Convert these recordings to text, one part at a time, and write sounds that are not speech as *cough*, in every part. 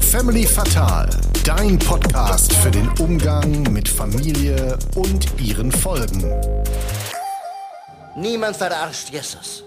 Family Fatal, dein Podcast für den Umgang mit Familie und ihren Folgen. Niemand verarscht Jesus.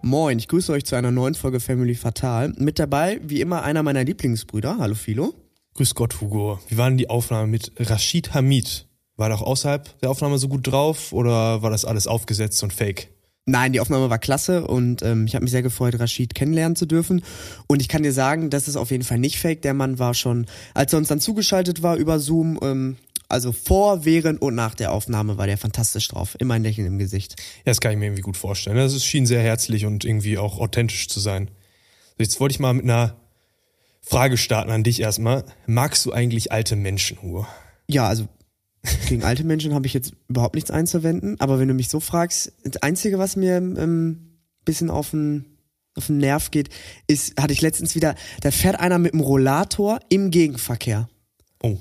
Moin, ich grüße euch zu einer neuen Folge Family Fatal. Mit dabei, wie immer, einer meiner Lieblingsbrüder. Hallo Philo. Grüß Gott, Hugo. Wie war denn die Aufnahme mit Rashid Hamid? War er auch außerhalb der Aufnahme so gut drauf oder war das alles aufgesetzt und fake? Nein, die Aufnahme war klasse und ähm, ich habe mich sehr gefreut, Rashid kennenlernen zu dürfen. Und ich kann dir sagen, das ist auf jeden Fall nicht fake. Der Mann war schon, als er uns dann zugeschaltet war über Zoom, ähm, also vor, während und nach der Aufnahme war der fantastisch drauf. Immer ein Lächeln im Gesicht. Ja, das kann ich mir irgendwie gut vorstellen. Das schien sehr herzlich und irgendwie auch authentisch zu sein. Jetzt wollte ich mal mit einer Frage starten an dich erstmal. Magst du eigentlich alte Menschen, Hugo? Ja, also gegen alte Menschen habe ich jetzt überhaupt nichts einzuwenden. Aber wenn du mich so fragst, das Einzige, was mir ähm, bisschen auf den auf den Nerv geht, ist, hatte ich letztens wieder, da fährt einer mit dem Rollator im Gegenverkehr. Oh.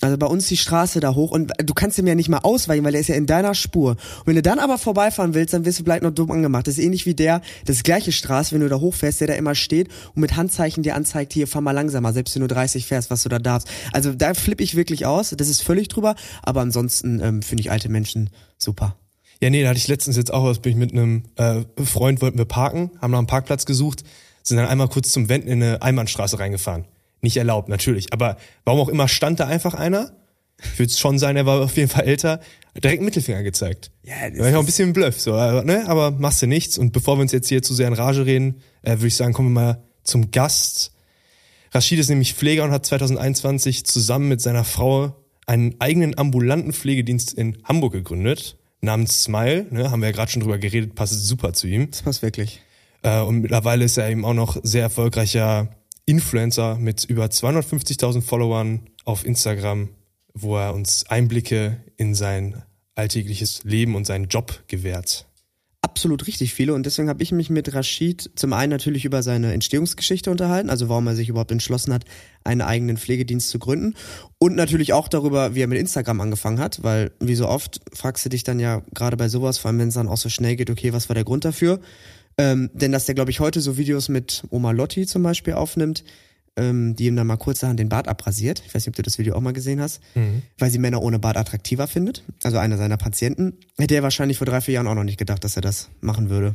Also bei uns die Straße da hoch und du kannst ihm ja nicht mal ausweichen, weil der ist ja in deiner Spur. Und wenn du dann aber vorbeifahren willst, dann wirst du vielleicht noch dumm angemacht. Das ist ähnlich wie der, das gleiche Straße, wenn du da hochfährst, der da immer steht und mit Handzeichen dir anzeigt, hier fahr mal langsamer, selbst wenn du 30 fährst, was du da darfst. Also da flippe ich wirklich aus, das ist völlig drüber, aber ansonsten ähm, finde ich alte Menschen super. Ja, nee, da hatte ich letztens jetzt auch was, bin ich mit einem äh, Freund, wollten wir parken, haben nach einem Parkplatz gesucht, sind dann einmal kurz zum Wenden in eine Einbahnstraße reingefahren nicht erlaubt, natürlich. Aber warum auch immer stand da einfach einer? Ich würde es schon sein, er war auf jeden Fall älter, direkt Mittelfinger gezeigt. Ja, das war ich auch ein bisschen Bluff, so, aber, ne? aber machst du nichts. Und bevor wir uns jetzt hier zu sehr in Rage reden, äh, würde ich sagen, kommen wir mal zum Gast. Rashid ist nämlich Pfleger und hat 2021 zusammen mit seiner Frau einen eigenen ambulanten Pflegedienst in Hamburg gegründet, namens Smile. Ne? Haben wir ja gerade schon drüber geredet, passt super zu ihm. Das passt wirklich. Äh, und mittlerweile ist er eben auch noch sehr erfolgreicher Influencer mit über 250.000 Followern auf Instagram, wo er uns Einblicke in sein alltägliches Leben und seinen Job gewährt. Absolut richtig viele und deswegen habe ich mich mit Rashid zum einen natürlich über seine Entstehungsgeschichte unterhalten, also warum er sich überhaupt entschlossen hat, einen eigenen Pflegedienst zu gründen und natürlich auch darüber, wie er mit Instagram angefangen hat, weil wie so oft fragst du dich dann ja gerade bei sowas, vor allem wenn es dann auch so schnell geht, okay, was war der Grund dafür? Ähm, denn dass der, glaube ich, heute so Videos mit Oma Lotti zum Beispiel aufnimmt, ähm, die ihm dann mal kurzerhand den Bart abrasiert. Ich weiß nicht, ob du das Video auch mal gesehen hast, mhm. weil sie Männer ohne Bart attraktiver findet. Also einer seiner Patienten. Hätte er wahrscheinlich vor drei, vier Jahren auch noch nicht gedacht, dass er das machen würde.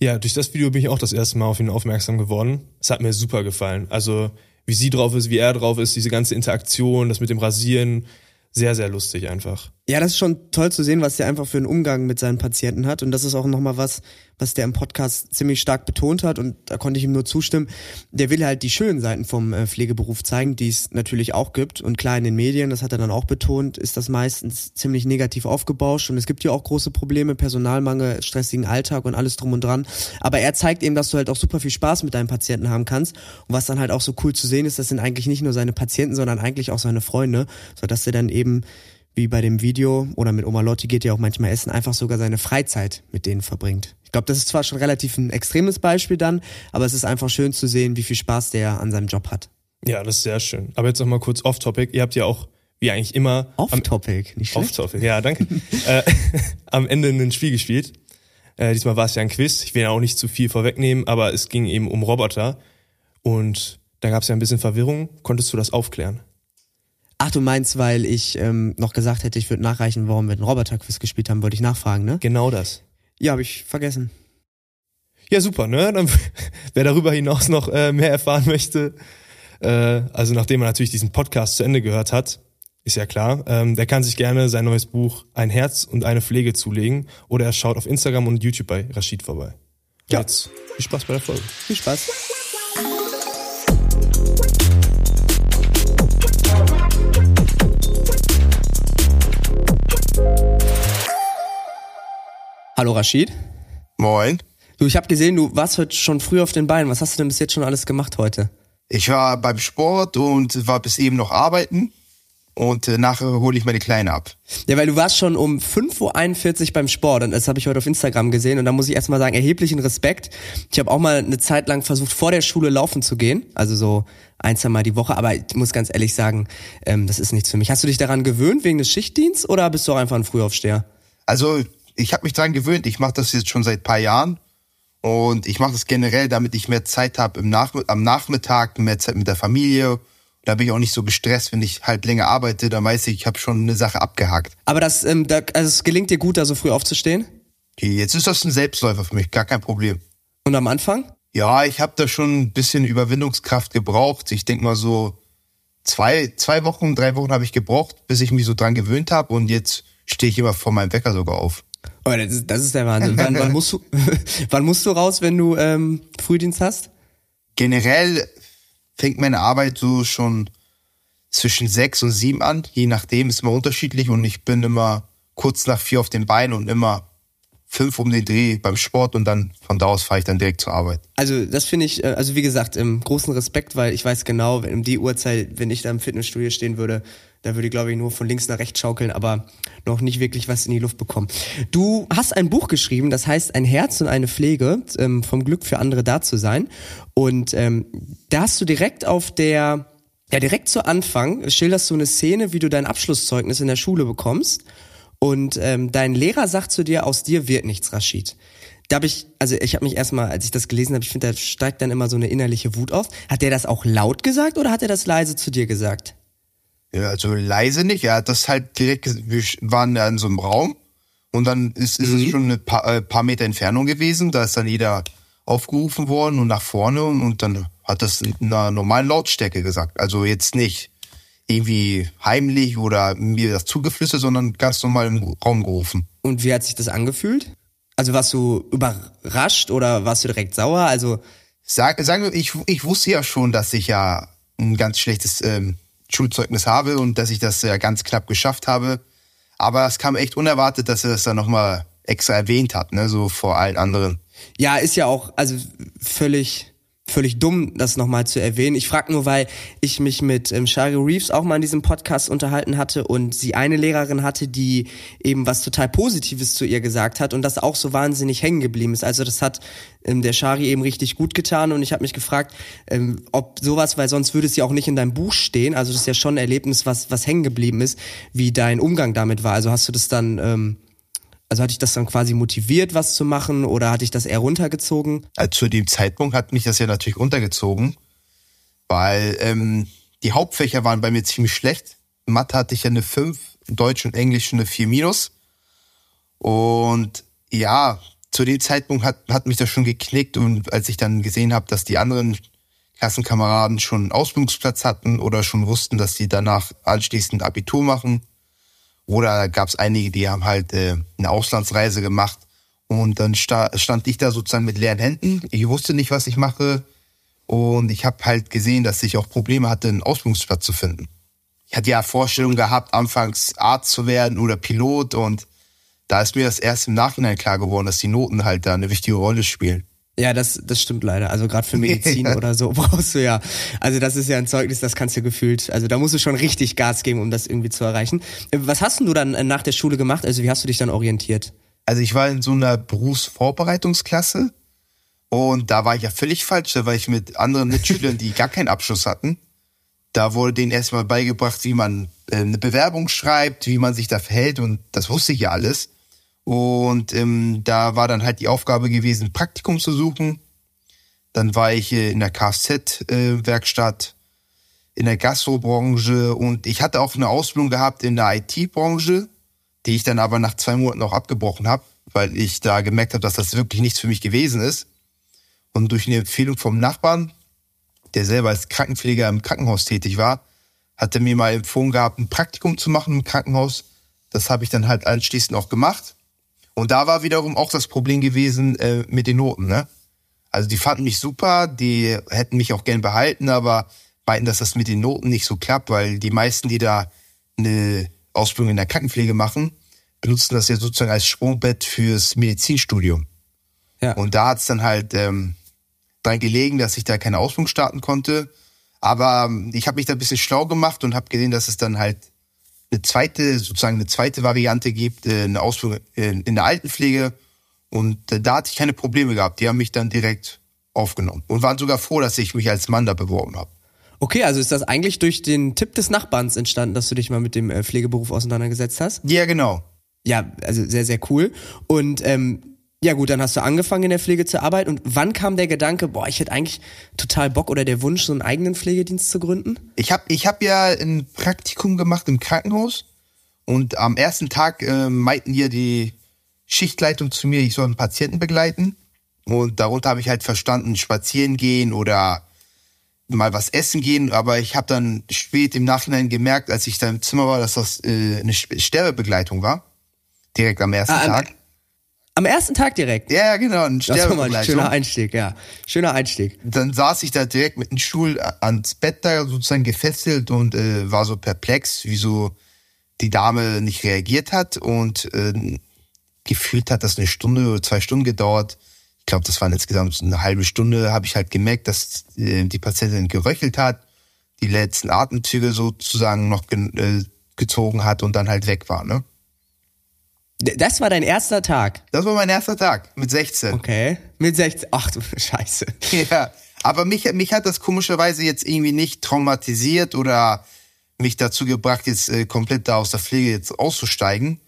Ja, durch das Video bin ich auch das erste Mal auf ihn aufmerksam geworden. Es hat mir super gefallen. Also wie sie drauf ist, wie er drauf ist, diese ganze Interaktion, das mit dem Rasieren, sehr, sehr lustig einfach. Ja, das ist schon toll zu sehen, was der einfach für einen Umgang mit seinen Patienten hat. Und das ist auch nochmal was, was der im Podcast ziemlich stark betont hat. Und da konnte ich ihm nur zustimmen. Der will halt die schönen Seiten vom äh, Pflegeberuf zeigen, die es natürlich auch gibt. Und klar, in den Medien, das hat er dann auch betont, ist das meistens ziemlich negativ aufgebauscht. Und es gibt ja auch große Probleme, Personalmangel, stressigen Alltag und alles drum und dran. Aber er zeigt eben, dass du halt auch super viel Spaß mit deinen Patienten haben kannst. Und was dann halt auch so cool zu sehen ist, das sind eigentlich nicht nur seine Patienten, sondern eigentlich auch seine Freunde, sodass er dann eben wie bei dem Video oder mit Oma Lotti geht ja auch manchmal essen, einfach sogar seine Freizeit mit denen verbringt. Ich glaube, das ist zwar schon relativ ein extremes Beispiel dann, aber es ist einfach schön zu sehen, wie viel Spaß der an seinem Job hat. Ja, das ist sehr schön. Aber jetzt noch mal kurz off-topic. Ihr habt ja auch, wie eigentlich immer... Off-topic, nicht schlecht. Off-topic, ja, danke. *laughs* äh, *laughs* am Ende ein Spiel gespielt. Äh, diesmal war es ja ein Quiz. Ich will ja auch nicht zu viel vorwegnehmen, aber es ging eben um Roboter. Und da gab es ja ein bisschen Verwirrung. Konntest du das aufklären? Ach, du meinst, weil ich ähm, noch gesagt hätte, ich würde nachreichen, warum wir den Roboter-Quiz gespielt haben, wollte ich nachfragen, ne? Genau das. Ja, habe ich vergessen. Ja, super, ne? Dann, *laughs* wer darüber hinaus noch äh, mehr erfahren möchte, äh, also nachdem er natürlich diesen Podcast zu Ende gehört hat, ist ja klar, ähm, der kann sich gerne sein neues Buch Ein Herz und eine Pflege zulegen oder er schaut auf Instagram und YouTube bei Rashid vorbei. Ja. Jetzt viel Spaß bei der Folge. Viel Spaß. Hallo Rashid. Moin. Du, ich habe gesehen, du warst heute schon früh auf den Beinen. Was hast du denn bis jetzt schon alles gemacht heute? Ich war beim Sport und war bis eben noch arbeiten. Und äh, nachher hole ich meine Kleine ab. Ja, weil du warst schon um 5.41 Uhr beim Sport und das habe ich heute auf Instagram gesehen und da muss ich erstmal sagen, erheblichen Respekt. Ich habe auch mal eine Zeit lang versucht, vor der Schule laufen zu gehen, also so ein, zwei Mal die Woche, aber ich muss ganz ehrlich sagen, ähm, das ist nichts für mich. Hast du dich daran gewöhnt wegen des Schichtdienstes oder bist du auch einfach ein Frühaufsteher? Also ich habe mich dran gewöhnt. Ich mache das jetzt schon seit paar Jahren Und ich mache das generell, damit ich mehr Zeit habe Nach am Nachmittag, mehr Zeit mit der Familie. Da bin ich auch nicht so gestresst, wenn ich halt länger arbeite. Da weiß ich, ich habe schon eine Sache abgehakt. Aber das, ähm, da, also es gelingt dir gut, da so früh aufzustehen? Okay, jetzt ist das ein Selbstläufer für mich, gar kein Problem. Und am Anfang? Ja, ich habe da schon ein bisschen Überwindungskraft gebraucht. Ich denk mal so zwei, zwei Wochen, drei Wochen habe ich gebraucht, bis ich mich so dran gewöhnt habe. Und jetzt stehe ich immer vor meinem Wecker sogar auf. Oh, das, ist, das ist der Wahnsinn. wann, wann, musst du, *laughs* wann musst du raus, wenn du ähm, Frühdienst hast? Generell fängt meine Arbeit so schon zwischen sechs und sieben an. Je nachdem ist immer unterschiedlich und ich bin immer kurz nach vier auf den Beinen und immer fünf um den Dreh beim Sport und dann von da aus fahre ich dann direkt zur Arbeit. Also das finde ich, äh, also wie gesagt, im großen Respekt, weil ich weiß genau, wenn um die Uhrzeit, wenn ich da im Fitnessstudio stehen würde, da würde ich, glaube ich, nur von links nach rechts schaukeln, aber noch nicht wirklich was in die Luft bekommen. Du hast ein Buch geschrieben, das heißt Ein Herz und eine Pflege, ähm, vom Glück für andere da zu sein. Und ähm, da hast du direkt auf der, ja direkt zu Anfang, schilderst du eine Szene, wie du dein Abschlusszeugnis in der Schule bekommst. Und ähm, dein Lehrer sagt zu dir, aus dir wird nichts, Rashid. Da habe ich, also ich habe mich erstmal, als ich das gelesen habe, ich finde, da steigt dann immer so eine innerliche Wut auf. Hat der das auch laut gesagt oder hat er das leise zu dir gesagt? Ja, also leise nicht. Er hat das halt direkt, wir waren ja in so einem Raum und dann ist, ist Mhm. es schon ein paar, äh, paar Meter Entfernung gewesen. Da ist dann jeder aufgerufen worden und nach vorne und, und dann hat das in einer normalen Lautstärke gesagt. Also jetzt nicht irgendwie heimlich oder mir das zugeflüstert, sondern ganz normal im Raum gerufen. Und wie hat sich das angefühlt? Also warst du überrascht oder warst du direkt sauer? Also Sag, sagen wir, ich, ich wusste ja schon, dass ich ja ein ganz schlechtes ähm, Schulzeugnis habe und dass ich das ja ganz knapp geschafft habe. Aber es kam echt unerwartet, dass er das dann nochmal extra erwähnt hat, ne, so vor allen anderen. ja, ist ja auch also völlig völlig dumm, das nochmal zu erwähnen. Ich frage nur, weil ich mich mit ähm, Shari Reeves auch mal in diesem Podcast unterhalten hatte und sie eine Lehrerin hatte, die eben was total Positives zu ihr gesagt hat und das auch so wahnsinnig hängen geblieben ist. Also das hat ähm, der Shari eben richtig gut getan und ich habe mich gefragt, ähm, ob sowas, weil sonst würde es ja auch nicht in deinem Buch stehen. Also das ist ja schon ein Erlebnis, was was hängen geblieben ist, wie dein Umgang damit war. Also hast du das dann ähm, also hat dich das dann quasi motiviert, was zu machen oder hat dich das eher runtergezogen? Also zu dem Zeitpunkt hat mich das ja natürlich untergezogen, weil ähm, die Hauptfächer waren bei mir ziemlich schlecht. Mathe hatte ich ja eine 5, Deutsch und Englisch eine 4 minus. Und ja, zu dem Zeitpunkt hat, hat mich das schon geknickt und als ich dann gesehen habe, dass die anderen Klassenkameraden schon einen Ausbildungsplatz hatten oder schon wussten, dass sie danach anschließend Abitur machen. Oder gab es einige, die haben halt äh, eine Auslandsreise gemacht und dann sta stand ich da sozusagen mit leeren Händen. Ich wusste nicht, was ich mache. Und ich habe halt gesehen, dass ich auch Probleme hatte, einen Ausbildungsplatz zu finden. Ich hatte ja Vorstellungen gehabt, anfangs Arzt zu werden oder Pilot. Und da ist mir das erst im Nachhinein klar geworden, dass die Noten halt da eine wichtige Rolle spielen. Ja, das, das stimmt leider. Also gerade für Medizin *laughs* Ja. oder so brauchst du ja. Also das ist ja ein Zeugnis, das kannst du gefühlt. Also da musst du schon richtig Gas geben, um das irgendwie zu erreichen. Was hast denn du dann äh, nach der Schule gemacht? Also wie hast du dich dann orientiert? Also ich war in so einer Berufsvorbereitungsklasse und da war ich ja völlig falsch, da war ich mit anderen Mitschülern, die gar keinen Abschluss hatten. Da wurde denen erstmal beigebracht, wie man äh, eine Bewerbung schreibt, wie man sich da verhält und das wusste ich ja alles. Und ähm, da war dann halt die Aufgabe gewesen, Praktikum zu suchen. Dann war ich äh, in der Kfz-Werkstatt, in der Gastrobranche und ich hatte auch eine Ausbildung gehabt in der IT-Branche, die ich dann aber nach zwei Monaten auch abgebrochen habe, weil ich da gemerkt habe, dass das wirklich nichts für mich gewesen ist. Und durch eine Empfehlung vom Nachbarn, der selber als Krankenpfleger im Krankenhaus tätig war, hat er mir mal empfohlen gehabt, ein Praktikum zu machen im Krankenhaus. Das habe ich dann halt anschließend auch gemacht. Und da war wiederum auch das Problem gewesen äh, mit den Noten. Ne? Also die fanden mich super, die hätten mich auch gern behalten, aber meinten, dass das mit den Noten nicht so klappt, weil die meisten, die da eine Ausbildung in der Krankenpflege machen, benutzen das ja sozusagen als Sprungbett fürs Medizinstudium. Ja. Und da hat's dann halt ähm, dran gelegen, dass ich da keine Ausbildung starten konnte. Aber ähm, ich habe mich da ein bisschen schlau gemacht und habe gesehen, dass es dann halt eine zweite, sozusagen eine zweite Variante gibt, äh, eine Ausbildung in, der Altenpflege. Und äh, da hatte ich keine Probleme gehabt. Die haben mich dann direkt aufgenommen und waren sogar froh, dass ich mich als Mann da beworben habe. Okay, also ist das eigentlich durch den Tipp des Nachbarns entstanden, dass du dich mal mit dem äh, Pflegeberuf auseinandergesetzt hast? Ja, genau. Ja, also sehr, sehr cool. Und ähm, Ja gut, dann hast du angefangen in der Pflege zu arbeiten und wann kam der Gedanke, boah, ich hätte eigentlich total Bock oder der Wunsch, so einen eigenen Pflegedienst zu gründen? Ich habe ich hab ja ein Praktikum gemacht im Krankenhaus und am ersten Tag äh, meinten hier die Schichtleitung zu mir, ich soll einen Patienten begleiten und darunter habe ich halt verstanden, spazieren gehen oder mal was essen gehen, aber ich habe dann spät im Nachhinein gemerkt, als ich da im Zimmer war, dass das äh, eine Sterbebegleitung war. Direkt am ersten Ah, am- Tag. Am ersten Tag direkt. Ja, genau, eine Das war mal ein schöner Einstieg, ja. Schöner Einstieg. Dann saß ich da direkt mit dem Stuhl ans Bett da sozusagen gefesselt und äh, war so perplex, wieso die Dame nicht reagiert hat und äh, gefühlt hat das eine Stunde oder zwei Stunden gedauert. Ich glaube, das waren insgesamt so eine halbe Stunde, habe ich halt gemerkt, dass äh, die Patientin geröchelt hat, die letzten Atemzüge sozusagen noch ge äh, gezogen hat und dann halt weg war. Ne? Das war dein erster Tag. Das war mein erster Tag mit 16. Okay. Mit 16. Ach du *laughs* Scheiße. Ja, aber mich, mich hat das komischerweise jetzt irgendwie nicht traumatisiert oder mich dazu gebracht, jetzt äh, komplett da aus der Pflege jetzt auszusteigen.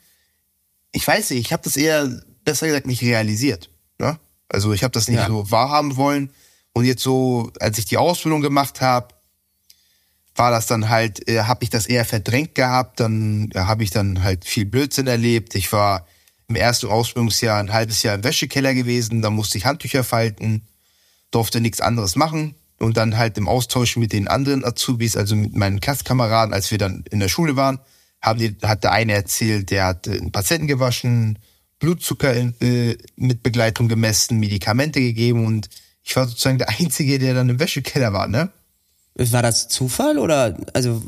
Ich weiß nicht, ich habe das eher, besser gesagt, nicht realisiert. Ne? Also ich habe das nicht Ja. so wahrhaben wollen. Und jetzt so, als ich die Ausbildung gemacht habe, war das dann halt, äh, habe ich das eher verdrängt gehabt. Dann äh, habe ich dann halt viel Blödsinn erlebt. Ich war im ersten Ausbildungsjahr ein halbes Jahr im Wäschekeller gewesen. Da musste ich Handtücher falten durfte nichts anderes machen und dann halt im Austausch mit den anderen Azubis, also mit meinen Klasskameraden, als wir dann in der Schule waren, haben die, hat der eine erzählt, der hat einen Patienten gewaschen, Blutzucker äh, mit Begleitung gemessen, Medikamente gegeben und ich war sozusagen der Einzige, der dann im Wäschekeller war, ne? War das Zufall oder also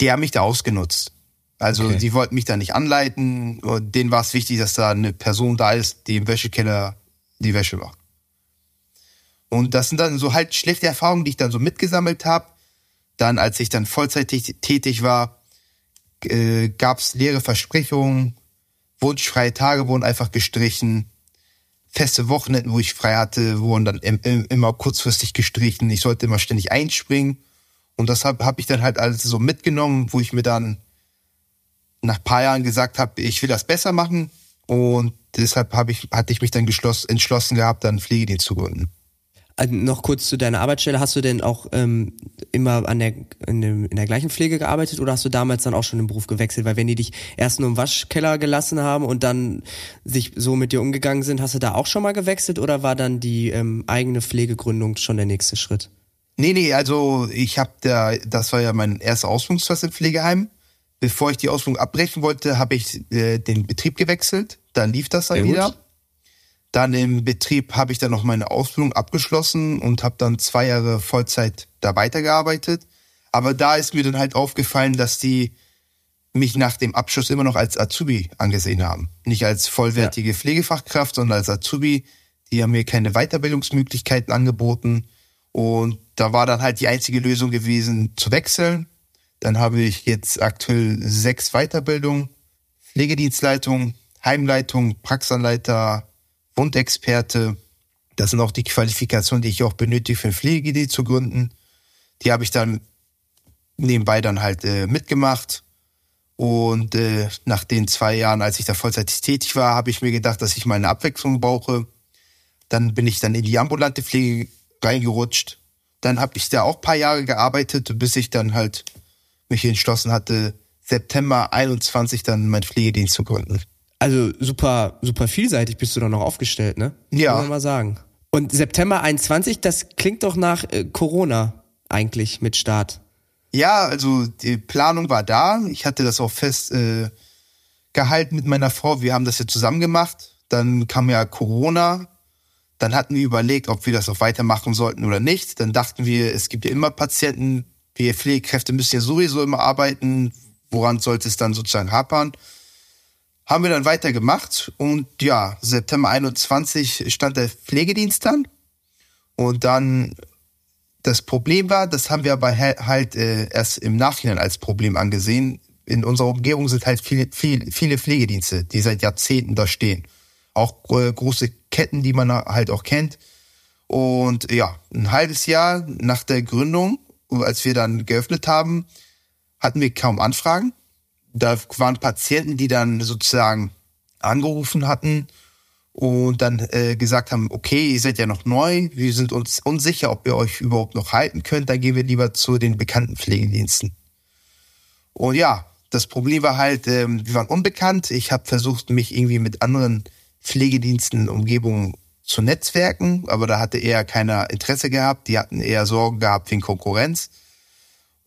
Die haben mich da ausgenutzt. Also Okay. die wollten mich da nicht anleiten und denen war es wichtig, dass da eine Person da ist, die im Wäschekeller die Wäsche macht. Und das sind dann so halt schlechte Erfahrungen, die ich dann so mitgesammelt habe. Dann, als ich dann vollzeitig tätig war, äh, gab es leere Versprechungen, wunschfreie Tage wurden einfach gestrichen, feste Wochenenden, wo ich frei hatte, wurden dann im, im, immer kurzfristig gestrichen. Ich sollte immer ständig einspringen. Und das habe hab ich dann halt alles so mitgenommen, wo ich mir dann nach paar Jahren gesagt habe, ich will das besser machen. Und deshalb hab ich, hatte ich mich dann geschloss, entschlossen gehabt, dann Pflegedienst zu gründen. Also noch kurz zu deiner Arbeitsstelle. Hast du denn auch ähm, immer an der, in, dem, in der gleichen Pflege gearbeitet oder hast du damals dann auch schon den Beruf gewechselt? Weil wenn die dich erst nur im Waschkeller gelassen haben und dann sich so mit dir umgegangen sind, hast du da auch schon mal gewechselt oder war dann die ähm, eigene Pflegegründung schon der nächste Schritt? Nee, nee, also ich habe da, das war ja mein erster Ausbildungsplatz im Pflegeheim. Bevor ich die Ausbildung abbrechen wollte, habe ich äh, den Betrieb gewechselt. Dann lief das dann Sehr gut. Dann im Betrieb habe ich dann noch meine Ausbildung abgeschlossen und habe dann zwei Jahre Vollzeit da weitergearbeitet. Aber da ist mir dann halt aufgefallen, dass die mich nach dem Abschluss immer noch als Azubi angesehen haben. Nicht als vollwertige Pflegefachkraft, sondern als Azubi. Die haben mir keine Weiterbildungsmöglichkeiten angeboten. Und da war dann halt die einzige Lösung gewesen, zu wechseln. Dann habe ich jetzt aktuell sechs Weiterbildungen. Pflegedienstleitung, Heimleitung, Praxanleiter, Wundexperte. Das sind auch die Qualifikationen, die ich auch benötige für ein Pflegedienst zu gründen. Die habe ich dann nebenbei dann halt äh, mitgemacht. Und äh, nach den zwei Jahren, als ich da vollzeitig tätig war, habe ich mir gedacht, dass ich mal eine Abwechslung brauche. Dann bin ich dann in die ambulante Pflege reingerutscht. Dann habe ich da auch paar Jahre gearbeitet, bis ich dann halt mich entschlossen hatte, September 21 dann meinen Pflegedienst zu gründen. Also super, super vielseitig bist du doch noch aufgestellt, ne? Ja. Muss man mal sagen. Und September 21, das klingt doch nach äh, Corona eigentlich mit Start. Ja, also die Planung war da. Ich hatte das auch fest äh, gehalten mit meiner Frau. Wir haben das ja zusammen gemacht. Dann kam ja Corona. Dann hatten wir überlegt, ob wir das auch weitermachen sollten oder nicht. Dann dachten wir, es gibt ja immer Patienten. Wir Pflegekräfte müssen ja sowieso immer arbeiten. Woran sollte es dann sozusagen hapern? Haben wir dann weitergemacht. Und ja, September 21 stand der Pflegedienst dann. Und dann das Problem war, das haben wir aber halt äh, erst im Nachhinein als Problem angesehen. In unserer Umgebung sind halt viele, viele, viele Pflegedienste, die seit Jahrzehnten da stehen. Auch äh, große Ketten, die man halt auch kennt. Und ja, ein halbes Jahr nach der Gründung, als wir dann geöffnet haben, hatten wir kaum Anfragen. Da waren Patienten, die dann sozusagen angerufen hatten und dann äh, gesagt haben, okay, ihr seid ja noch neu, wir sind uns unsicher, ob ihr euch überhaupt noch halten könnt, dann gehen wir lieber zu den bekannten Pflegediensten. Und ja, das Problem war halt, ähm, wir waren unbekannt. Ich habe versucht, mich irgendwie mit anderen Pflegediensten in Umgebung zu netzwerken, aber da hatte eher keiner Interesse gehabt. Die hatten eher Sorgen gehabt wegen Konkurrenz.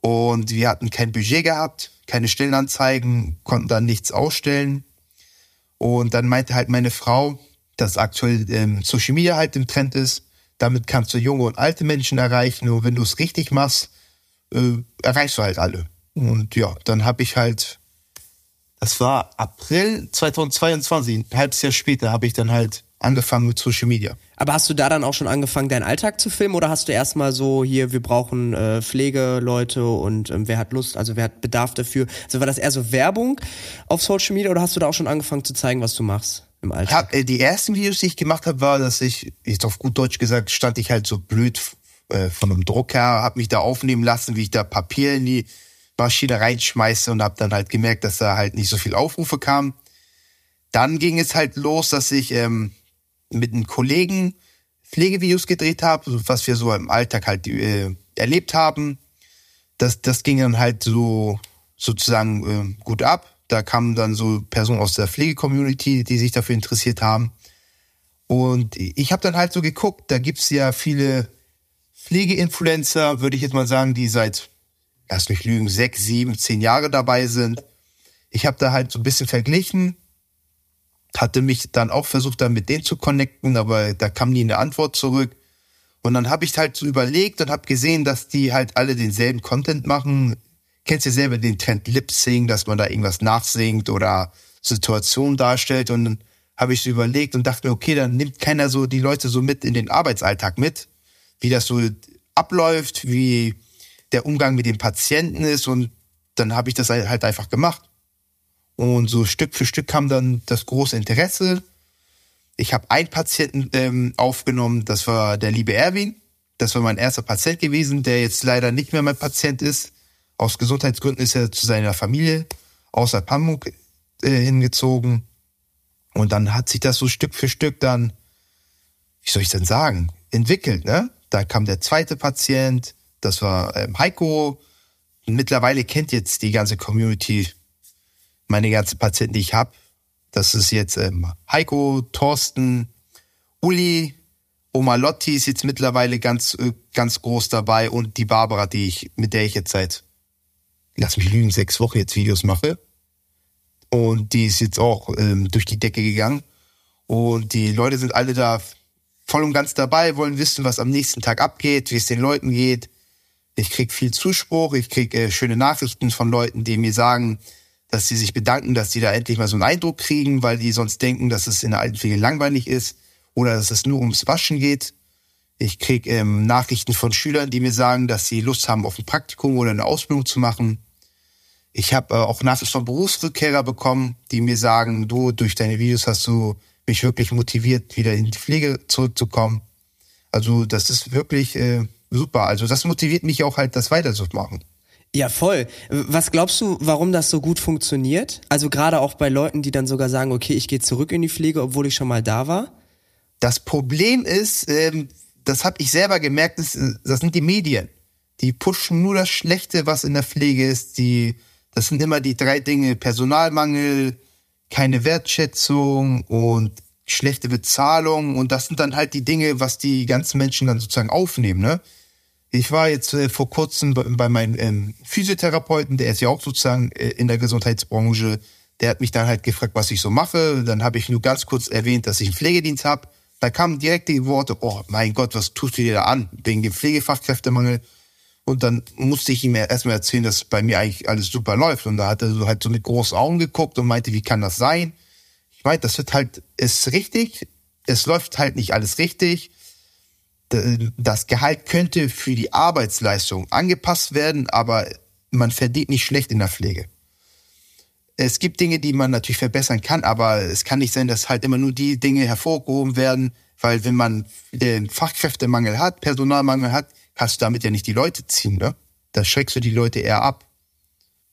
Und wir hatten kein Budget gehabt, keine Stellenanzeigen, konnten dann nichts ausstellen. Und dann meinte halt meine Frau, dass aktuell ähm, Social Media halt im Trend ist. Damit kannst du junge und alte Menschen erreichen. Und wenn du es richtig machst, äh, erreichst du halt alle. Und ja, dann habe ich halt, das war April 2022, ein halbes Jahr später, habe ich dann halt angefangen mit Social Media. Aber hast du da dann auch schon angefangen, deinen Alltag zu filmen oder hast du erstmal so hier, wir brauchen äh, Pflegeleute und ähm, wer hat Lust, also wer hat Bedarf dafür? Also war das eher so Werbung auf Social Media oder hast du da auch schon angefangen zu zeigen, was du machst? im Alltag? Hab, äh, die ersten Videos, die ich gemacht habe, war, dass ich, jetzt auf gut Deutsch gesagt, stand ich halt so blöd äh, von einem Drucker, habe mich da aufnehmen lassen, wie ich da Papier in die Maschine reinschmeiße und habe dann halt gemerkt, dass da halt nicht so viel Aufrufe kam. Dann ging es halt los, dass ich ähm, mit einem Kollegen Pflegevideos gedreht habe, was wir so im Alltag halt äh, erlebt haben. Das, das ging dann halt so sozusagen äh, gut ab. Da kamen dann so Personen aus der Pflegecommunity, die sich dafür interessiert haben. Und ich habe dann halt so geguckt, da gibt's ja viele Pflegeinfluencer, würde ich jetzt mal sagen, die seit, lass mich lügen, sechs, sieben, zehn Jahre dabei sind. Ich habe da halt so ein bisschen verglichen, hatte mich dann auch versucht, da mit denen zu connecten, aber da kam nie eine Antwort zurück. Und dann habe ich halt so überlegt und habe gesehen, dass die halt alle denselben Content machen, kennst ja selber den Trend Lip Sing, dass man da irgendwas nachsingt oder Situationen darstellt. Und dann habe ich so überlegt und dachte mir, okay, dann nimmt keiner so die Leute so mit in den Arbeitsalltag mit, wie das so abläuft, wie der Umgang mit den Patienten ist. Und dann habe ich das halt einfach gemacht. Und so Stück für Stück kam dann das große Interesse. Ich habe einen Patienten ähm, aufgenommen, das war der liebe Erwin. Das war mein erster Patient gewesen, der jetzt leider nicht mehr mein Patient ist. Aus Gesundheitsgründen ist er zu seiner Familie außer Hamburg äh, hingezogen. Und dann hat sich das so Stück für Stück dann, wie soll ich denn sagen, entwickelt. Ne? Da kam der zweite Patient, das war ähm, Heiko. Mittlerweile kennt jetzt die ganze Community meine ganzen Patienten, die ich habe. Das ist jetzt ähm, Heiko, Thorsten, Uli, Oma Lotti ist jetzt mittlerweile ganz, äh, ganz groß dabei und die Barbara, die ich, mit der ich jetzt seit lass mich lügen, sechs Wochen jetzt Videos mache. Und die ist jetzt auch ähm, durch die Decke gegangen. Und die Leute sind alle da voll und ganz dabei, wollen wissen, was am nächsten Tag abgeht, wie es den Leuten geht. Ich krieg viel Zuspruch, ich krieg äh, schöne Nachrichten von Leuten, die mir sagen, dass sie sich bedanken, dass sie da endlich mal so einen Eindruck kriegen, weil die sonst denken, dass es in der Altenpflege langweilig ist oder dass es nur ums Waschen geht. Ich krieg ähm, Nachrichten von Schülern, die mir sagen, dass sie Lust haben, auf ein Praktikum oder eine Ausbildung zu machen. Ich habe äh, auch Nachrichten von Berufsrückkehrer bekommen, die mir sagen, du, durch deine Videos hast du mich wirklich motiviert, wieder in die Pflege zurückzukommen. Also das ist wirklich äh, super. Also das motiviert mich auch halt, das weiterzumachen. Ja, voll. Was glaubst du, warum das so gut funktioniert? Also gerade auch bei Leuten, die dann sogar sagen, okay, ich gehe zurück in die Pflege, obwohl ich schon mal da war? Das Problem ist, ähm, das habe ich selber gemerkt, das, das sind die Medien. Die pushen nur das Schlechte, was in der Pflege ist. Die das sind immer die drei Dinge. Personalmangel, keine Wertschätzung und schlechte Bezahlung. Und das sind dann halt die Dinge, was die ganzen Menschen dann sozusagen aufnehmen. Ne? Ich war jetzt äh, vor kurzem bei, bei meinem ähm, Physiotherapeuten, der ist ja auch sozusagen äh, in der Gesundheitsbranche. Der hat mich dann halt gefragt, was ich so mache. Dann habe ich nur ganz kurz erwähnt, dass ich einen Pflegedienst habe. Da kamen direkt die Worte, oh mein Gott, was tust du dir da an? Wegen dem Pflegefachkräftemangel. Und dann musste ich ihm erstmal erzählen, dass bei mir eigentlich alles super läuft. Und da hat er so halt so mit großen Augen geguckt und meinte, wie kann das sein? Ich meinte, das wird halt, ist richtig. Es läuft halt nicht alles richtig. Das Gehalt könnte für die Arbeitsleistung angepasst werden, aber man verdient nicht schlecht in der Pflege. Es gibt Dinge, die man natürlich verbessern kann, aber es kann nicht sein, dass halt immer nur die Dinge hervorgehoben werden, weil wenn man den Fachkräftemangel hat, Personalmangel hat, kannst du damit ja nicht die Leute ziehen, ne? Da schreckst du die Leute eher ab.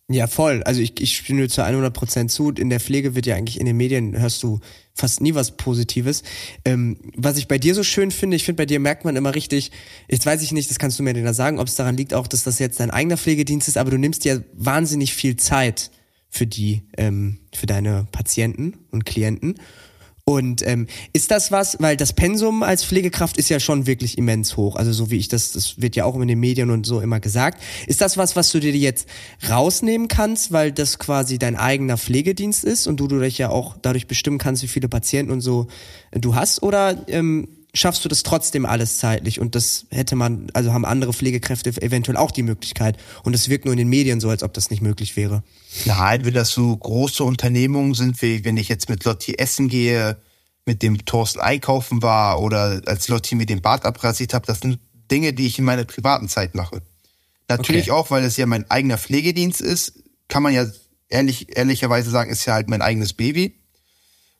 Ja, voll. Also ich, ich stimme zu 100 Prozent zu. In der Pflege wird ja eigentlich in den Medien hörst du fast nie was Positives. Ähm, was ich bei dir so schön finde, ich finde, bei dir merkt man immer richtig, jetzt weiß ich nicht, das kannst du mir denn da sagen, ob es daran liegt auch, dass das jetzt dein eigener Pflegedienst ist, aber du nimmst ja wahnsinnig viel Zeit für die, ähm, für deine Patienten und Klienten. Und ähm, ist das was, weil das Pensum als Pflegekraft ist ja schon wirklich immens hoch, also so wie ich das, das wird ja auch in den Medien und so immer gesagt. Ist das was, was du dir jetzt rausnehmen kannst, weil das quasi dein eigener Pflegedienst ist und du, du dich ja auch dadurch bestimmen kannst, wie viele Patienten und so du hast? Oder ähm, schaffst du das trotzdem alles zeitlich und das hätte man, also haben andere Pflegekräfte eventuell auch die Möglichkeit und es wirkt nur in den Medien so, als ob das nicht möglich wäre. Nein, wenn das so große Unternehmungen sind, wie wenn ich jetzt mit Lotti essen gehe, mit dem Thorsten einkaufen war oder als Lotti mir den Bart abrasiert habe, das sind Dinge, die ich in meiner privaten Zeit mache. Natürlich okay. auch, weil es ja mein eigener Pflegedienst ist, kann man ja ehrlich, ehrlicherweise sagen, ist ja halt mein eigenes Baby.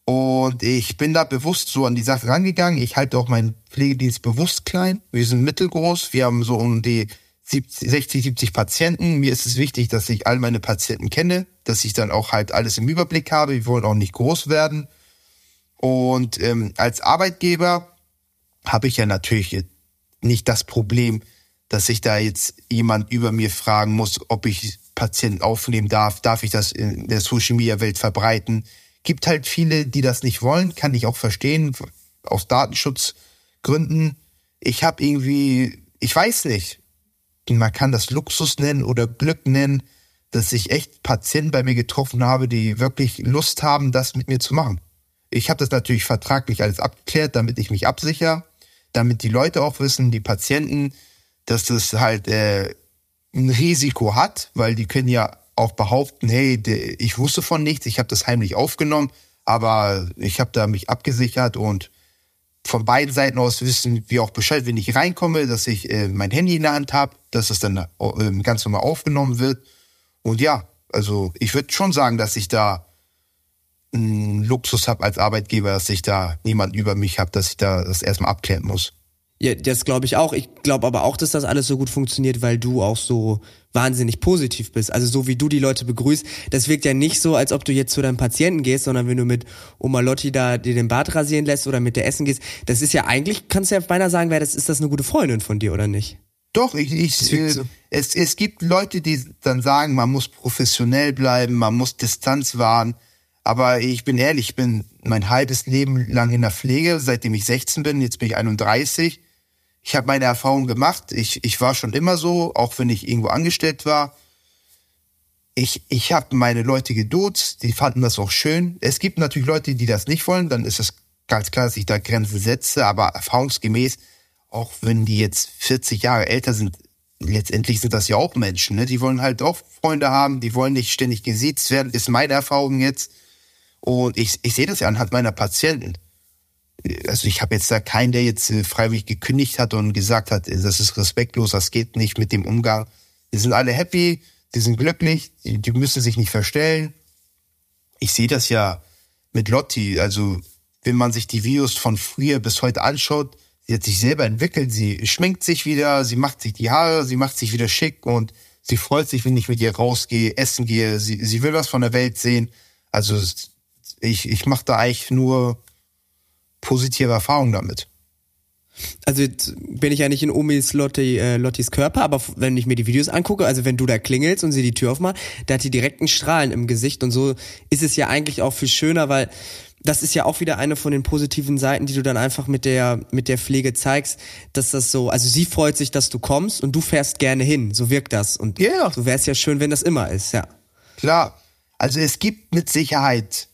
Und ich bin da bewusst so an die Sache rangegangen. Ich halte auch meinen Pflegedienst bewusst klein. Wir sind mittelgroß. Wir haben so um die 70, 60, 70 Patienten. Mir ist es wichtig, dass ich all meine Patienten kenne, dass ich dann auch halt alles im Überblick habe. Wir wollen auch nicht groß werden. Und ähm, als Arbeitgeber habe ich ja natürlich nicht das Problem, dass ich da jetzt jemand über mir fragen muss, ob ich Patienten aufnehmen darf, darf ich das in der Social Media Welt verbreiten Gibt halt viele, die das nicht wollen, kann ich auch verstehen, aus Datenschutzgründen. Ich habe irgendwie, ich weiß nicht, man kann das Luxus nennen oder Glück nennen, dass ich echt Patienten bei mir getroffen habe, die wirklich Lust haben, das mit mir zu machen. Ich habe das natürlich vertraglich alles abgeklärt, damit ich mich absichere, damit die Leute auch wissen, die Patienten, dass das halt äh, ein Risiko hat, weil die können ja auch behaupten, hey, ich wusste von nichts, ich habe das heimlich aufgenommen, aber ich habe da mich abgesichert und von beiden Seiten aus wissen wir auch Bescheid, wenn ich reinkomme, dass ich äh, mein Handy in der Hand habe, dass es dann äh, ganz normal aufgenommen wird. Und ja, also ich würde schon sagen, dass ich da einen Luxus habe als Arbeitgeber, dass ich da niemand über mich habe, dass ich da das erstmal abklären muss. Ja, das glaube ich auch. Ich glaube aber auch, dass das alles so gut funktioniert, weil du auch so wahnsinnig positiv bist. Also so wie du die Leute begrüßt, das wirkt ja nicht so, als ob du jetzt zu deinem Patienten gehst, sondern wenn du mit Oma Lotti da dir den Bart rasieren lässt oder mit der essen gehst, das ist ja eigentlich, kannst du ja beinahe sagen, wer das ist das eine gute Freundin von dir oder nicht? Doch, ich, ich äh, so. es, es gibt Leute, die dann sagen, man muss professionell bleiben, man muss Distanz wahren. Aber ich bin ehrlich, ich bin mein halbes Leben lang in der Pflege, seitdem ich 16 bin, jetzt bin ich 31 ich habe meine Erfahrung gemacht. Ich, ich war schon immer so, auch wenn ich irgendwo angestellt war. Ich, ich habe meine Leute geduzt, die fanden das auch schön. Es gibt natürlich Leute, die das nicht wollen, dann ist es ganz klar, dass ich da Grenzen setze, aber erfahrungsgemäß, auch wenn die jetzt 40 Jahre älter sind, letztendlich sind das ja auch Menschen, ne? Die wollen halt auch Freunde haben, die wollen nicht ständig gesiezt werden, ist meine Erfahrung jetzt. Und ich, ich sehe das ja anhand meiner Patienten also ich habe jetzt da keinen, der jetzt äh, freiwillig gekündigt hat und gesagt hat, äh, das ist respektlos, das geht nicht mit dem Umgang. Die sind alle happy, die sind glücklich, die, müssen sich nicht verstellen. Ich sehe das ja mit Lotti, also wenn man sich die Videos von früher bis heute anschaut, sie hat sich selber entwickelt, sie schminkt sich wieder, sie macht sich die Haare, sie macht sich wieder schick und sie freut sich, wenn ich mit ihr rausgehe, essen gehe, sie, sie will was von der Welt sehen. Also ich, ich mache da eigentlich nur positive Erfahrungen damit. Also jetzt bin ich ja nicht in Omis Lotti, äh, Lottis Körper, aber wenn ich mir die Videos angucke, also wenn du da klingelst und sie die Tür aufmacht, da hat die direkten Strahlen im Gesicht und so ist es ja eigentlich auch viel schöner, weil das ist ja auch wieder eine von den positiven Seiten, die du dann einfach mit der mit der Pflege zeigst, dass das so, also sie freut sich, dass du kommst und du fährst gerne hin, so wirkt das und yeah. so wäre es ja schön, wenn das immer ist, ja. Klar, also es gibt mit Sicherheit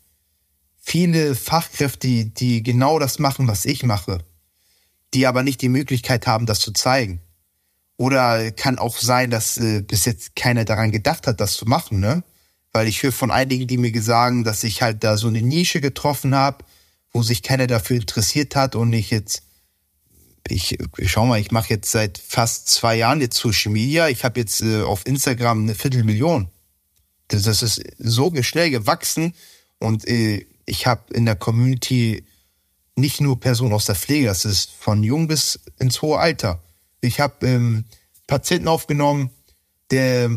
viele Fachkräfte, die genau das machen, was ich mache, die aber nicht die Möglichkeit haben, das zu zeigen. Oder kann auch sein, dass äh, bis jetzt keiner daran gedacht hat, das zu machen, ne? Weil ich höre von einigen, die mir sagen, dass ich halt da so eine Nische getroffen habe, wo sich keiner dafür interessiert hat und ich jetzt, ich schau mal, ich mache jetzt seit fast zwei Jahren jetzt Social Media. Ich habe jetzt äh, auf Instagram eine Viertelmillion. Das, das ist so schnell gewachsen und äh, ich habe in der Community nicht nur Personen aus der Pflege, das ist von jung bis ins hohe Alter. Ich habe ähm, Patienten aufgenommen, der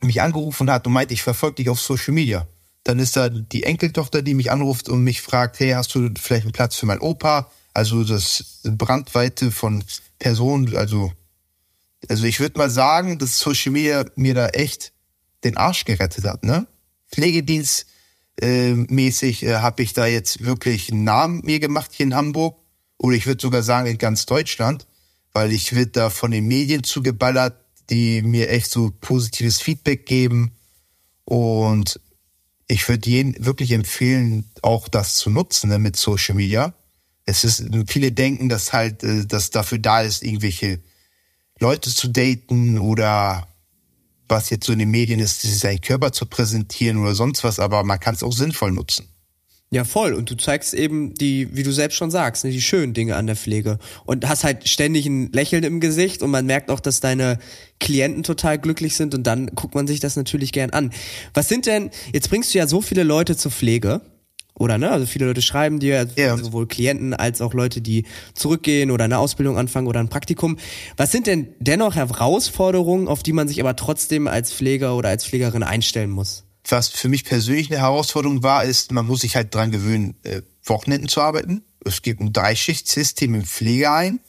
mich angerufen hat und meint, ich verfolge dich auf Social Media. Dann ist da die Enkeltochter, die mich anruft und mich fragt, hey, hast du vielleicht einen Platz für meinen Opa? Also das Brandweite von Personen, also also ich würde mal sagen, dass Social Media mir da echt den Arsch gerettet hat, ne? Pflegedienst äh, mäßig äh, habe ich da jetzt wirklich einen Namen mir gemacht hier in Hamburg oder ich würde sogar sagen in ganz Deutschland, weil ich wird da von den Medien zugeballert, die mir echt so positives Feedback geben und ich würde jeden wirklich empfehlen, auch das zu nutzen ne, mit Social Media. Es ist viele denken, dass halt äh, das dafür da ist, irgendwelche Leute zu daten oder was jetzt so in den Medien ist, seinen Körper zu präsentieren oder sonst was, aber man kann es auch sinnvoll nutzen. Ja, voll. Und du zeigst eben die, wie du selbst schon sagst, ne, die schönen Dinge an der Pflege. Und hast halt ständig ein Lächeln im Gesicht und man merkt auch, dass deine Klienten total glücklich sind und dann guckt man sich das natürlich gern an. Was sind denn, jetzt bringst du ja so viele Leute zur Pflege. Oder ne, also viele Leute schreiben dir, ja. sowohl Klienten als auch Leute, die zurückgehen oder eine Ausbildung anfangen oder ein Praktikum. Was sind denn dennoch Herausforderungen, auf die man sich aber trotzdem als Pfleger oder als Pflegerin einstellen muss? Was für mich persönlich eine Herausforderung war, ist, man muss sich halt dran gewöhnen, äh, Wochenenden zu arbeiten. Es gibt ein Dreischichtsystem im Pflegeheim.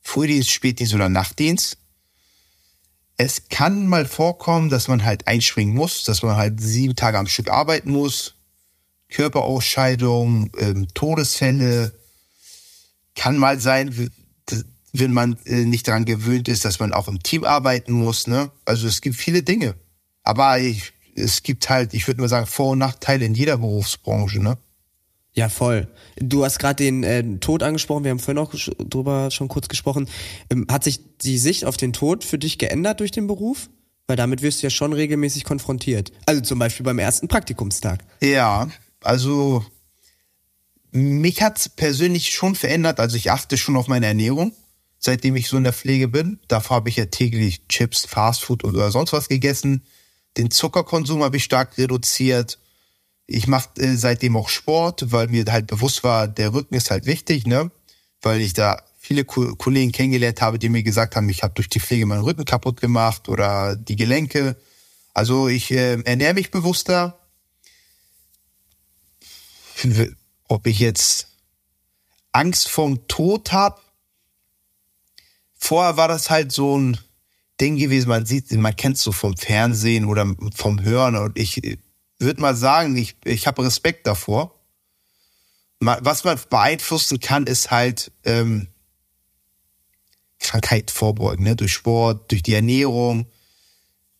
Frühdienst, Spätdienst oder Nachtdienst. Es kann mal vorkommen, dass man halt einspringen muss, dass man halt sieben Tage am Stück arbeiten muss, Körperausscheidung, ähm, Todesfälle. Kann mal sein, wenn man äh, nicht daran gewöhnt ist, dass man auch im Team arbeiten muss. Ne? Also es gibt viele Dinge. Aber ich, es gibt halt, ich würde nur sagen, Vor- und Nachteile in jeder Berufsbranche. Ne? Ja, voll. Du hast gerade den äh, Tod angesprochen, wir haben vorhin auch drüber schon kurz gesprochen. Ähm, hat sich die Sicht auf den Tod für dich geändert durch den Beruf? Weil damit wirst du ja schon regelmäßig konfrontiert. Also zum Beispiel beim ersten Praktikumstag. Ja, also mich hat's persönlich schon verändert. Also ich achte schon auf meine Ernährung, seitdem ich so in der Pflege bin. Davor habe ich ja täglich Chips, Fastfood oder sonst was gegessen. Den Zuckerkonsum habe ich stark reduziert. Ich mache äh, seitdem auch Sport, weil mir halt bewusst war, der Rücken ist halt wichtig, ne? Weil ich da viele Ko Kollegen kennengelernt habe, die mir gesagt haben, ich habe durch die Pflege meinen Rücken kaputt gemacht oder die Gelenke. Also ich äh, ernähre mich bewusster, ob ich jetzt Angst vom Tod habe. Vorher war das halt so ein Ding gewesen, man sieht, man kennt es so vom Fernsehen oder vom Hören und ich würde mal sagen, ich, ich habe Respekt davor. Was man beeinflussen kann, ist halt ähm, Krankheit vorbeugen, ne? durch Sport, durch die Ernährung.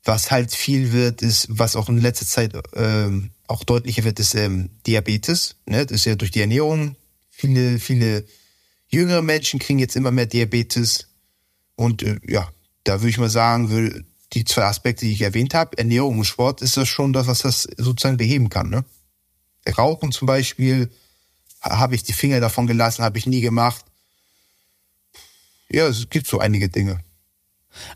Was halt viel wird, ist, was auch in letzter Zeit ähm, auch deutlicher wird, ist ähm, Diabetes. Ne? Das ist ja durch die Ernährung. Viele, viele jüngere Menschen kriegen jetzt immer mehr Diabetes. Und äh, ja, da würde ich mal sagen, die zwei Aspekte, die ich erwähnt habe, Ernährung und Sport, ist das schon das, was das sozusagen beheben kann. Ne? Rauchen zum Beispiel, habe ich die Finger davon gelassen, habe ich nie gemacht. Ja, es gibt so einige Dinge.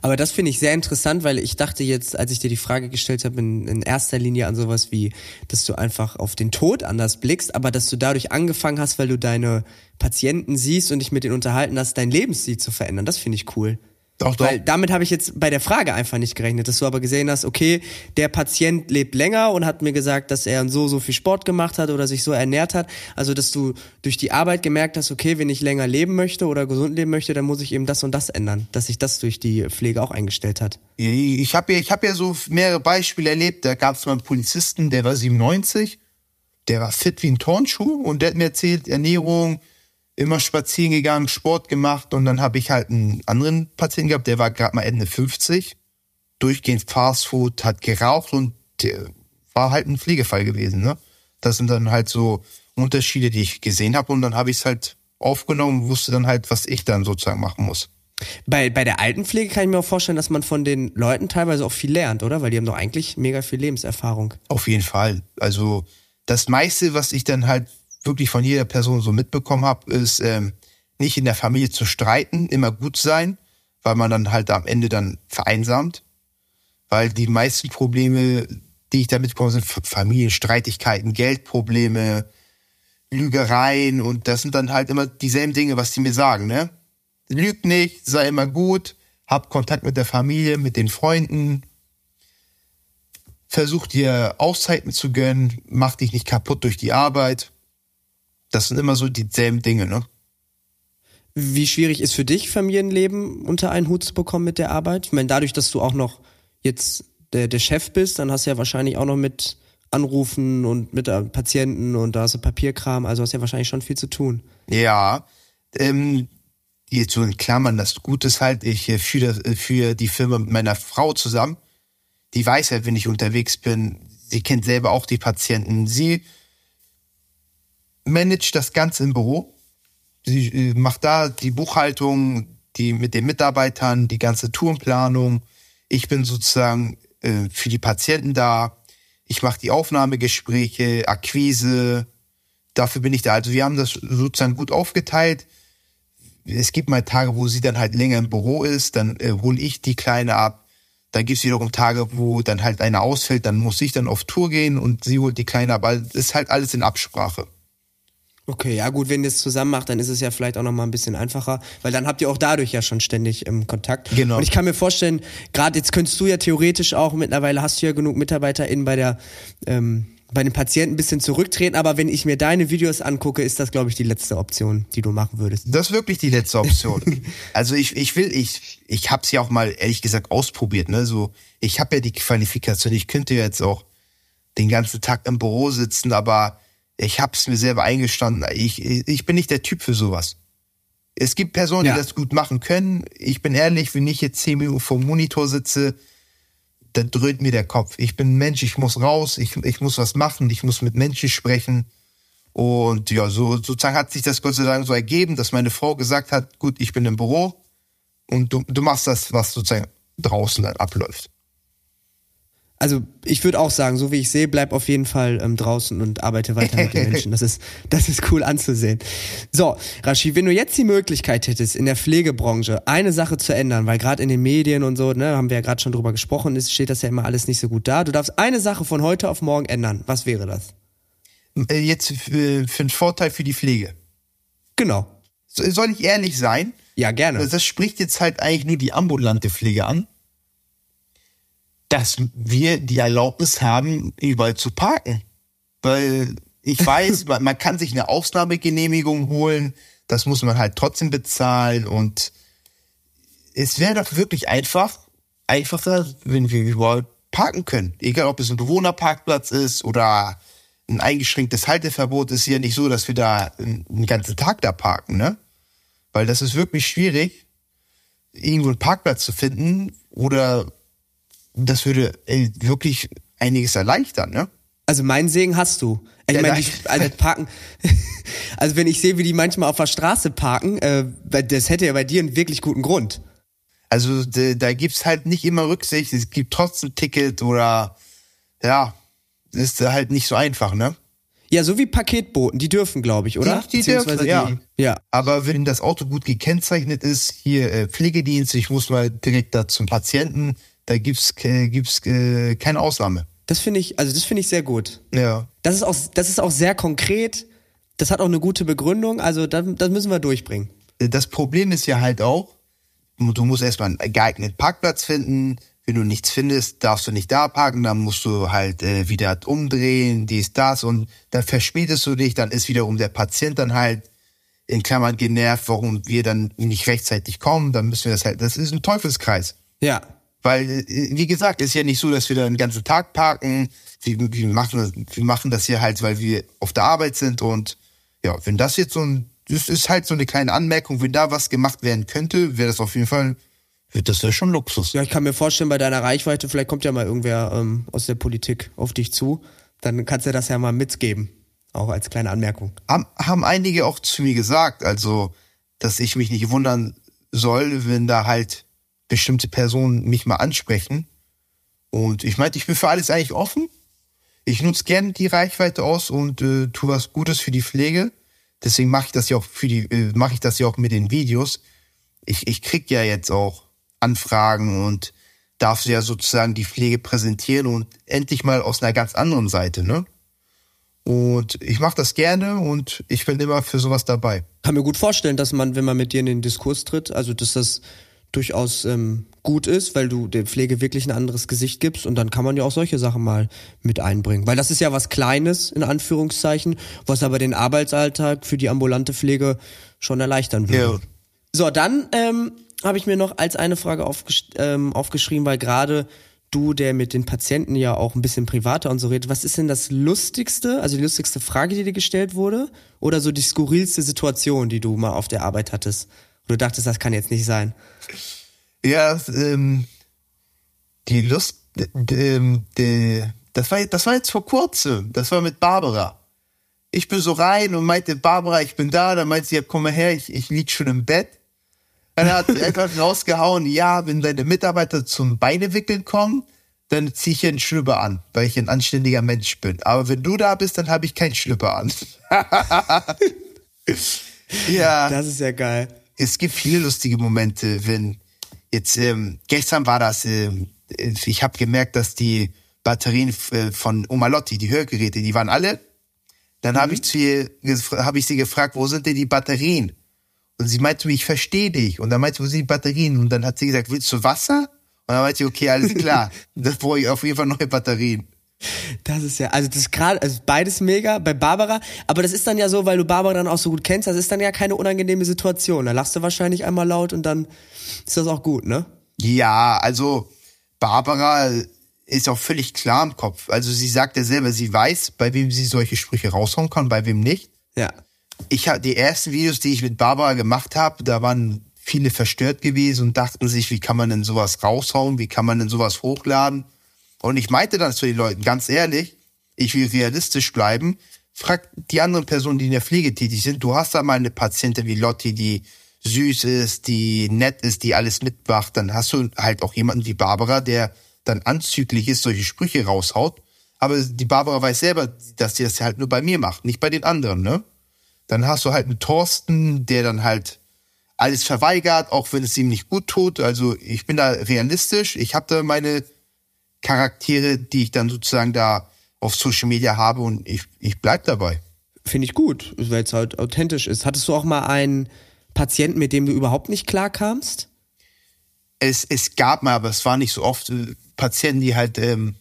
Aber das finde ich sehr interessant, weil ich dachte jetzt, als ich dir die Frage gestellt habe, in, in, erster Linie an sowas wie, dass du einfach auf den Tod anders blickst, aber dass du dadurch angefangen hast, weil du deine Patienten siehst und dich mit denen unterhalten hast, dein Lebensstil zu verändern. Das finde ich cool. Doch, doch. Weil damit habe ich jetzt bei der Frage einfach nicht gerechnet, dass du aber gesehen hast, okay, der Patient lebt länger und hat mir gesagt, dass er so, so viel Sport gemacht hat oder sich so ernährt hat. Also, dass du durch die Arbeit gemerkt hast, okay, wenn ich länger leben möchte oder gesund leben möchte, dann muss ich eben das und das ändern. Dass sich das durch die Pflege auch eingestellt hat. Ich habe ja, ich hab ja so mehrere Beispiele erlebt. Da gab es mal einen Polizisten, der war 97, der war fit wie ein Turnschuh und der hat mir erzählt, Ernährung, immer spazieren gegangen, Sport gemacht und dann habe ich halt einen anderen Patienten gehabt, der war gerade mal Ende 50, durchgehend Fastfood, hat geraucht und der war halt ein Pflegefall gewesen. Ne? Das sind dann halt so Unterschiede, die ich gesehen habe und dann habe ich es halt aufgenommen und wusste dann halt, was ich dann sozusagen machen muss. Bei, bei der Altenpflege kann ich mir auch vorstellen, dass man von den Leuten teilweise auch viel lernt, oder? Weil die haben doch eigentlich mega viel Lebenserfahrung. Auf jeden Fall. Also das meiste, was ich dann halt wirklich von jeder Person so mitbekommen habe, ist ähm, nicht in der Familie zu streiten, immer gut sein, weil man dann halt am Ende dann vereinsamt. Weil die meisten Probleme, die ich da mitbekomme, sind Familienstreitigkeiten, Geldprobleme, Lügereien und das sind dann halt immer dieselben Dinge, was die mir sagen, ne? Lüg nicht, sei immer gut, hab Kontakt mit der Familie, mit den Freunden. versuch dir Auszeiten zu gönnen, mach dich nicht kaputt durch die Arbeit. Das sind immer so dieselben Dinge, ne? Wie schwierig ist für dich, Familienleben unter einen Hut zu bekommen mit der Arbeit? Ich meine, dadurch, dass du auch noch jetzt der, der Chef bist, dann hast du ja wahrscheinlich auch noch mit Anrufen und mit äh, Patienten und da hast du Papierkram, also hast ja wahrscheinlich schon viel zu tun. Ja, ähm, jetzt so in Klammern, das Gute ist halt, ich äh, führe äh, für die Firma mit meiner Frau zusammen. Die weiß halt, wenn ich unterwegs bin. Sie kennt selber auch die Patienten. Sie managt das Ganze im Büro. Sie äh, macht da die Buchhaltung, die mit den Mitarbeitern, die ganze Tourenplanung. Ich bin sozusagen äh, für die Patienten da. Ich mache die Aufnahmegespräche, Akquise. Dafür bin ich da. Also wir haben das sozusagen gut aufgeteilt. Es gibt mal Tage, wo sie dann halt länger im Büro ist, dann äh, hole ich die Kleine ab. Dann gibt es wiederum Tage, wo dann halt einer ausfällt, dann muss ich dann auf Tour gehen und sie holt die Kleine ab. Also ist halt alles in Absprache. Okay, ja gut, wenn ihr es zusammen macht, dann ist es ja vielleicht auch noch mal ein bisschen einfacher, weil dann habt ihr auch dadurch ja schon ständig ähm, Kontakt. Genau. Und ich kann mir vorstellen, gerade jetzt könntest du ja theoretisch auch, mittlerweile hast du ja genug MitarbeiterInnen bei der, ähm, bei den Patienten ein bisschen zurücktreten, aber wenn ich mir deine Videos angucke, ist das, glaube ich, die letzte Option, die du machen würdest. Das ist wirklich die letzte Option. *laughs* also ich, ich will, ich, ich habe es ja auch mal ehrlich gesagt ausprobiert. Ne? So, ich habe ja die Qualifikation. Ich könnte jetzt auch den ganzen Tag im Büro sitzen, aber ich habe es mir selber eingestanden. Ich, ich bin nicht der Typ für sowas. Es gibt Personen, Ja. die das gut machen können. Ich bin ehrlich, wenn ich jetzt zehn Minuten vor dem Monitor sitze, dann dröhnt mir der Kopf. Ich bin ein Mensch, ich muss raus, ich, ich muss was machen, ich muss mit Menschen sprechen. Und ja, so sozusagen hat sich das Gott sei Dank so ergeben, dass meine Frau gesagt hat, gut, ich bin im Büro und du, du machst das, was sozusagen draußen dann abläuft. Also ich würde auch sagen, so wie ich sehe, bleib auf jeden Fall ähm, draußen und arbeite weiter mit den *laughs* Menschen. Das ist, das ist cool anzusehen. So, Rashi, wenn du jetzt die Möglichkeit hättest, in der Pflegebranche eine Sache zu ändern, weil gerade in den Medien und so, ne, haben wir ja gerade schon drüber gesprochen, ist, steht das ja immer alles nicht so gut da. Du darfst eine Sache von heute auf morgen ändern. Was wäre das? Äh, Jetzt für, für einen Vorteil für die Pflege. Genau. So- Soll ich ehrlich sein? Ja, gerne. Das spricht jetzt halt eigentlich nur die ambulante Pflege an, dass wir die Erlaubnis haben, überall zu parken. Weil ich *laughs* weiß, man, man kann sich eine Ausnahmegenehmigung holen, das muss man halt trotzdem bezahlen und es wäre doch wirklich einfach, einfacher, wenn wir überall parken können. Egal, ob es ein Bewohnerparkplatz ist oder ein eingeschränktes Halteverbot, ist ja nicht so, dass wir da einen ganzen Tag da parken, ne? Weil das ist wirklich schwierig, irgendwo einen Parkplatz zu finden oder das würde ey, wirklich einiges erleichtern, ne? Also meinen Segen hast du. Ich Ja, meine, die also parken. *laughs* also wenn ich sehe, wie die manchmal auf der Straße parken, äh, das hätte ja bei dir einen wirklich guten Grund. Also da, da gibt's halt nicht immer Rücksicht, es gibt trotzdem Ticket oder ja, ist halt nicht so einfach, ne? Ja, so wie Paketboten, die dürfen, glaube ich, oder? Die- die dürfen, ja. Die, ja. Aber wenn das Auto gut gekennzeichnet ist, hier äh, Pflegedienst, ich muss mal direkt da zum Patienten, da gibt's äh, gibt's äh, keine Ausnahme. Das finde ich, also das finde ich sehr gut. Ja. Das ist auch, das ist auch sehr konkret. Das hat auch eine gute Begründung. Also das, das müssen wir durchbringen. Das Problem ist ja halt auch, du musst erstmal einen geeigneten Parkplatz finden. Wenn du nichts findest, darfst du nicht da parken, dann musst du halt äh, wieder umdrehen, dies, das und dann verspätest du dich, dann ist wiederum der Patient dann halt in Klammern genervt, warum wir dann nicht rechtzeitig kommen, dann müssen wir das halt, das ist ein Teufelskreis. Ja. Weil, äh, wie gesagt, ist ja nicht so, dass wir da den ganzen Tag parken. Wir, wir, machen, wir machen das hier halt, weil wir auf der Arbeit sind. Und ja, wenn das jetzt so ein, das ist halt so eine kleine Anmerkung, wenn da was gemacht werden könnte, wäre das auf jeden Fall, wird das ja schon Luxus. Ja, ich kann mir vorstellen, bei deiner Reichweite, vielleicht kommt ja mal irgendwer ähm, aus der Politik auf dich zu. Dann kannst du das ja mal mitgeben. Auch als kleine Anmerkung. Haben, haben einige auch zu mir gesagt, also, dass ich mich nicht wundern soll, wenn da halt bestimmte Personen mich mal ansprechen. Und ich meinte, ich bin für alles eigentlich offen. Ich nutze gerne die Reichweite aus und äh, tue was Gutes für die Pflege. Deswegen mache ich das ja auch für die, äh, mache ich das ja auch mit den Videos. Ich, ich krieg ja jetzt auch Anfragen und darf ja sozusagen die Pflege präsentieren und endlich mal aus einer ganz anderen Seite, ne? Und ich mache das gerne und ich bin immer für sowas dabei. Kann mir gut vorstellen, dass man, wenn man mit dir in den Diskurs tritt, also dass das durchaus ähm, gut ist, weil du der Pflege wirklich ein anderes Gesicht gibst und dann kann man ja auch solche Sachen mal mit einbringen. Weil das ist ja was Kleines, in Anführungszeichen, was aber den Arbeitsalltag für die ambulante Pflege schon erleichtern würde. Ja. So, dann ähm, habe ich mir noch als eine Frage aufgesch ähm, aufgeschrieben, weil gerade du, der mit den Patienten ja auch ein bisschen privater und so redet, was ist denn das lustigste, also die lustigste Frage, die dir gestellt wurde? Oder so die skurrilste Situation, die du mal auf der Arbeit hattest? Du dachtest, das kann jetzt nicht sein. Ja, ähm, die Lust, ähm, das war, das war jetzt vor kurzem. Das war mit Barbara. Ich bin so rein und meinte, Barbara, ich bin da. Dann meinte sie, ja, komm mal her, ich, ich lieg schon im Bett. Dann hat sie einfach *laughs* rausgehauen, ja, wenn deine Mitarbeiter zum Beine wickeln kommen, dann zieh ich einen Schlüpper an, weil ich ein anständiger Mensch bin. Aber wenn du da bist, dann habe ich keinen Schlüpper an. *laughs* ja Das ist ja geil. Es gibt viele lustige Momente, wenn jetzt ähm, gestern war das, ähm, ich habe gemerkt, dass die Batterien äh, von Omalotti, die Hörgeräte, die waren alle. Dann habe ich zu ihr habe ich sie gefragt, wo sind denn die Batterien? Und sie meinte mir, ich verstehe dich. Und dann meinte sie, wo sind die Batterien? Und dann hat sie gesagt, willst du Wasser? Und dann meinte ich, okay, alles klar. *laughs* das brauche ich auf jeden Fall neue Batterien. Das ist ja, also das ist gerade, also beides mega bei Barbara, aber das ist dann ja so, weil du Barbara dann auch so gut kennst, das ist dann ja keine unangenehme Situation. Da lachst du wahrscheinlich einmal laut und dann ist das auch gut, ne? Ja, also Barbara ist auch völlig klar im Kopf. Also sie sagt ja selber, sie weiß, bei wem sie solche Sprüche raushauen kann, bei wem nicht. Ja. Ich habe die ersten Videos, die ich mit Barbara gemacht habe, da waren viele verstört gewesen und dachten sich, wie kann man denn sowas raushauen, wie kann man denn sowas hochladen? Und ich meinte dann zu den Leuten, ganz ehrlich, ich will realistisch bleiben. Frag die anderen Personen, die in der Pflege tätig sind. Du hast da mal eine Patientin wie Lotti, die süß ist, die nett ist, die alles mitmacht. Dann hast du halt auch jemanden wie Barbara, der dann anzüglich ist, solche Sprüche raushaut. Aber die Barbara weiß selber, dass sie das halt nur bei mir macht, nicht bei den anderen, ne? Dann hast du halt einen Thorsten, der dann halt alles verweigert, auch wenn es ihm nicht gut tut. Also ich bin da realistisch. Ich habe da meine Charaktere, die ich dann sozusagen da auf Social Media habe und ich, ich bleib dabei. Finde ich gut, weil es halt authentisch ist. Hattest du auch mal einen Patienten, mit dem du überhaupt nicht klarkamst? Es, es gab mal, aber es war nicht so oft, äh, Patienten, die halt ähm,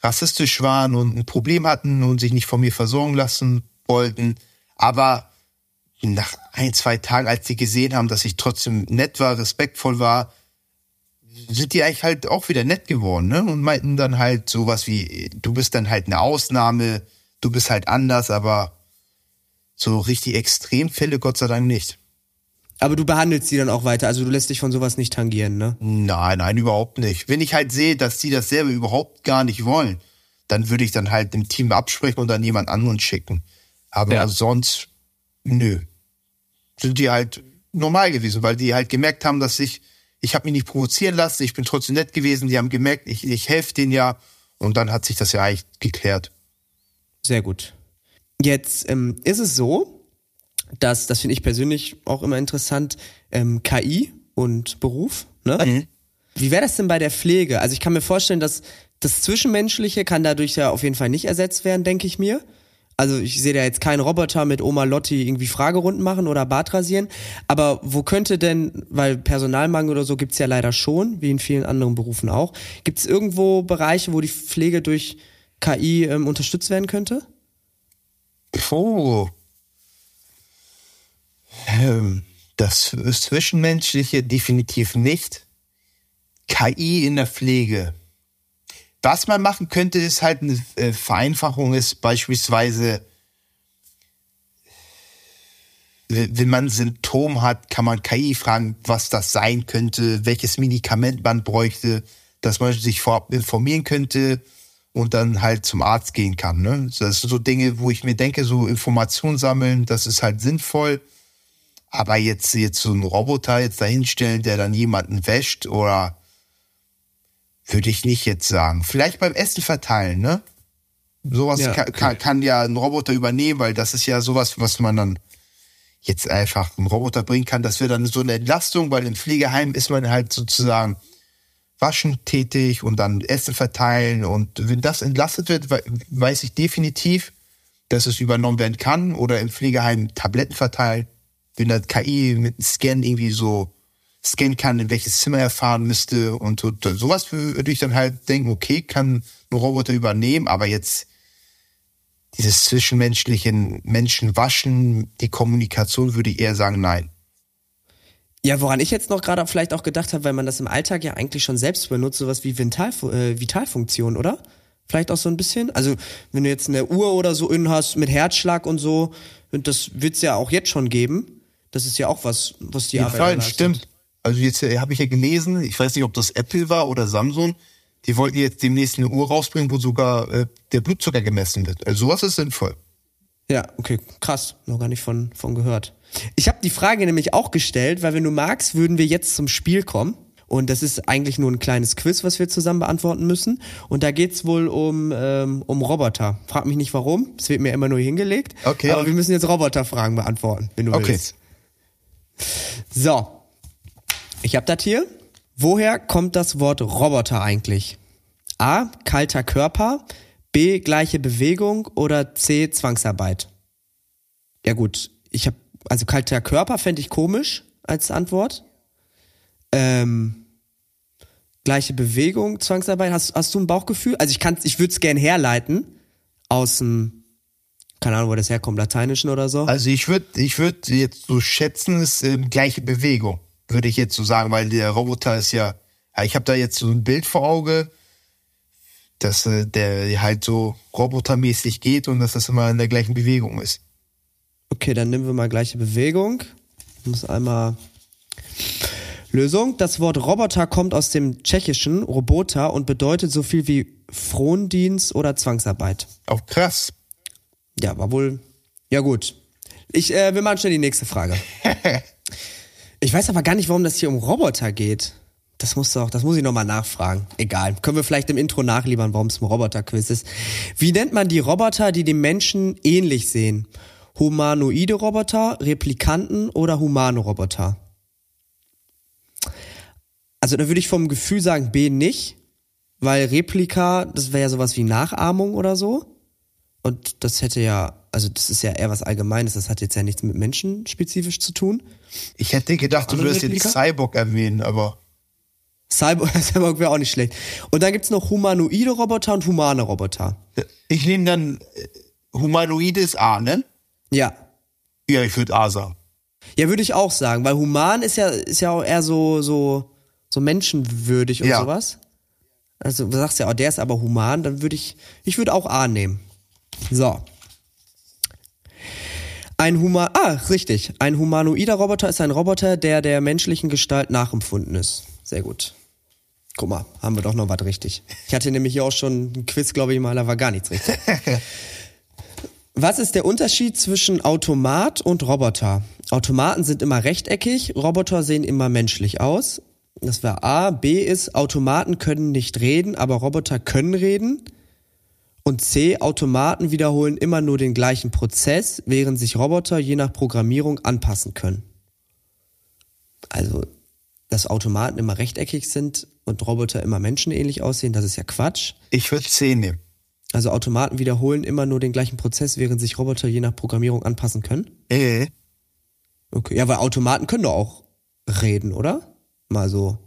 rassistisch waren und ein Problem hatten und sich nicht von mir versorgen lassen wollten. Aber nach ein, zwei Tagen, als sie gesehen haben, dass ich trotzdem nett war, respektvoll war, sind die eigentlich halt auch wieder nett geworden, ne? Und meinten dann halt sowas wie, du bist dann halt eine Ausnahme, du bist halt anders, aber so richtig Extremfälle Gott sei Dank nicht. Aber du behandelst sie dann auch weiter, also du lässt dich von sowas nicht tangieren, ne? Nein, nein, überhaupt nicht. Wenn ich halt sehe, dass die das selber überhaupt gar nicht wollen, dann würde ich dann halt im Team absprechen und dann jemand anderen schicken. Aber Ja. sonst, nö. Sind die halt normal gewesen, weil die halt gemerkt haben, dass ich, ich habe mich nicht provozieren lassen, ich bin trotzdem nett gewesen, die haben gemerkt, ich, ich helfe denen ja und dann hat sich das ja eigentlich geklärt. Sehr gut. Jetzt ähm, ist es so, dass, das finde ich persönlich auch immer interessant, ähm, KI und Beruf, ne? Wie wäre das denn bei der Pflege? Also ich kann mir vorstellen, dass das Zwischenmenschliche kann dadurch ja auf jeden Fall nicht ersetzt werden, denke ich mir. Also ich sehe da jetzt keinen Roboter mit Oma Lotti irgendwie Fragerunden machen oder Bart rasieren. Aber wo könnte denn, weil Personalmangel oder so gibt's ja leider schon, wie in vielen anderen Berufen auch, gibt's irgendwo Bereiche, wo die Pflege durch KI ähm, unterstützt werden könnte? Oh. Ähm, das Zwischenmenschliche definitiv nicht. KI in der Pflege. Was man machen könnte, ist halt eine äh, Vereinfachung, ist beispielsweise, wenn man Symptom hat, kann man KI fragen, was das sein könnte, welches Medikament man bräuchte, dass man sich vorab informieren könnte und dann halt zum Arzt gehen kann. Ne? Das sind so Dinge, wo ich mir denke, so Informationen sammeln, das ist halt sinnvoll. Aber jetzt, jetzt so einen Roboter jetzt dahinstellen, der dann jemanden wäscht oder würde ich nicht jetzt sagen. Vielleicht beim Essen verteilen, ne? Sowas Ja, kann, kann, kann ja ein Roboter übernehmen, weil das ist ja sowas, was man dann jetzt einfach einen Roboter bringen kann. Das wäre dann so eine Entlastung, weil im Pflegeheim ist man halt sozusagen waschen tätig und dann Essen verteilen. Und wenn das entlastet wird, we- weiß ich definitiv, dass es übernommen werden kann oder im Pflegeheim Tabletten verteilen. Wenn das KI mit einem Scan irgendwie so scannen kann, in welches Zimmer er fahren müsste und so, sowas würde ich dann halt denken, okay, kann ein Roboter übernehmen, aber jetzt dieses zwischenmenschlichen Menschen waschen, die Kommunikation würde ich eher sagen, nein. Ja, woran ich jetzt noch gerade vielleicht auch gedacht habe, weil man das im Alltag ja eigentlich schon selbst benutzt, sowas wie Vital, äh, Vitalfunktion, oder? Vielleicht auch so ein bisschen. Also wenn du jetzt eine Uhr oder so in hast mit Herzschlag und so, das wird's ja auch jetzt schon geben. Das ist ja auch was, was die ja, Arbeit Fall, stimmt. Also jetzt äh, habe ich ja gelesen, ich weiß nicht, ob das Apple war oder Samsung, die wollten jetzt demnächst eine Uhr rausbringen, wo sogar äh, der Blutzucker gemessen wird. Also sowas ist sinnvoll. Ja, okay, krass, noch gar nicht von, von gehört. Ich habe die Frage nämlich auch gestellt, weil wenn du magst, würden wir jetzt zum Spiel kommen. Und das ist eigentlich nur ein kleines Quiz, was wir zusammen beantworten müssen. Und da geht's wohl um, ähm, um Roboter. Frag mich nicht warum, es wird mir immer nur hingelegt. Okay. Aber wir müssen jetzt Roboterfragen beantworten, wenn du Okay. willst. So, ich habe das hier. Woher kommt das Wort Roboter eigentlich? A. Kalter Körper. B. Gleiche Bewegung. Oder C. Zwangsarbeit. Ja gut, ich habe also kalter Körper fände ich komisch als Antwort. Ähm, gleiche Bewegung, Zwangsarbeit. Hast, hast du ein Bauchgefühl? Also ich kann, ich würde es gern herleiten aus dem, keine Ahnung, wo das herkommt, Lateinischen oder so. Also ich würde ich würd jetzt so schätzen, es ist ähm, gleiche Bewegung, würde ich jetzt so sagen, weil der Roboter ist ja, ich habe da jetzt so ein Bild vor Auge, dass äh, der halt so robotermäßig geht und dass das immer in der gleichen Bewegung ist. Okay, dann nehmen wir mal gleiche Bewegung. Ich muss einmal Lösung. Das Wort Roboter kommt aus dem Tschechischen Roboter und bedeutet so viel wie Frondienst oder Zwangsarbeit. Auch krass. Ja, war wohl. Ja, gut. Ich, äh, wir machen schnell die nächste Frage. *laughs* Ich weiß aber gar nicht, warum das hier um Roboter geht. Das muss doch, das muss ich nochmal nachfragen. Egal. Können wir vielleicht im Intro nachliefern, warum es ein Roboter-Quiz ist. Wie nennt man die Roboter, die dem Menschen ähnlich sehen? Humanoide Roboter, Replikanten oder humane Roboter? Also da würde ich vom Gefühl sagen B nicht, weil Replika, das wäre ja sowas wie Nachahmung oder so. Und das hätte ja, also das ist ja eher was Allgemeines, das hat jetzt ja nichts mit Menschen spezifisch zu tun. Ich hätte gedacht, du würdest jetzt? Cyborg erwähnen, aber Cyborg, *laughs* Cyborg wäre auch nicht schlecht. Und dann gibt's noch humanoide Roboter und humane Roboter. ich nehme dann äh, humanoides A, ne? Ja. Ja, ich würde A sagen. Ja, würde ich auch sagen, weil human ist ja, ist ja auch eher so, so, so menschenwürdig und Ja. sowas. Also du sagst ja, oh, der ist aber human, dann würde ich, ich würde auch A nehmen. So. Ein Human, ah, richtig. Ein humanoider Roboter ist ein Roboter, der der menschlichen Gestalt nachempfunden ist. Sehr gut. Guck mal, haben wir doch noch was richtig. Ich hatte nämlich hier auch schon ein Quiz, glaube ich mal, da war gar nichts richtig. *laughs* Was ist der Unterschied zwischen Automat und Roboter? Automaten sind immer rechteckig, Roboter sehen immer menschlich aus. Das war A. B ist, Automaten können nicht reden, aber Roboter können reden. Und C. Automaten wiederholen immer nur den gleichen Prozess, während sich Roboter je nach Programmierung anpassen können. Also, dass Automaten immer rechteckig sind und Roboter immer menschenähnlich aussehen, das ist ja Quatsch. Ich würde C nehmen. Also Automaten wiederholen immer nur den gleichen Prozess, während sich Roboter je nach Programmierung anpassen können. Äh, Okay, ja, weil Automaten können doch auch reden, oder? Mal so.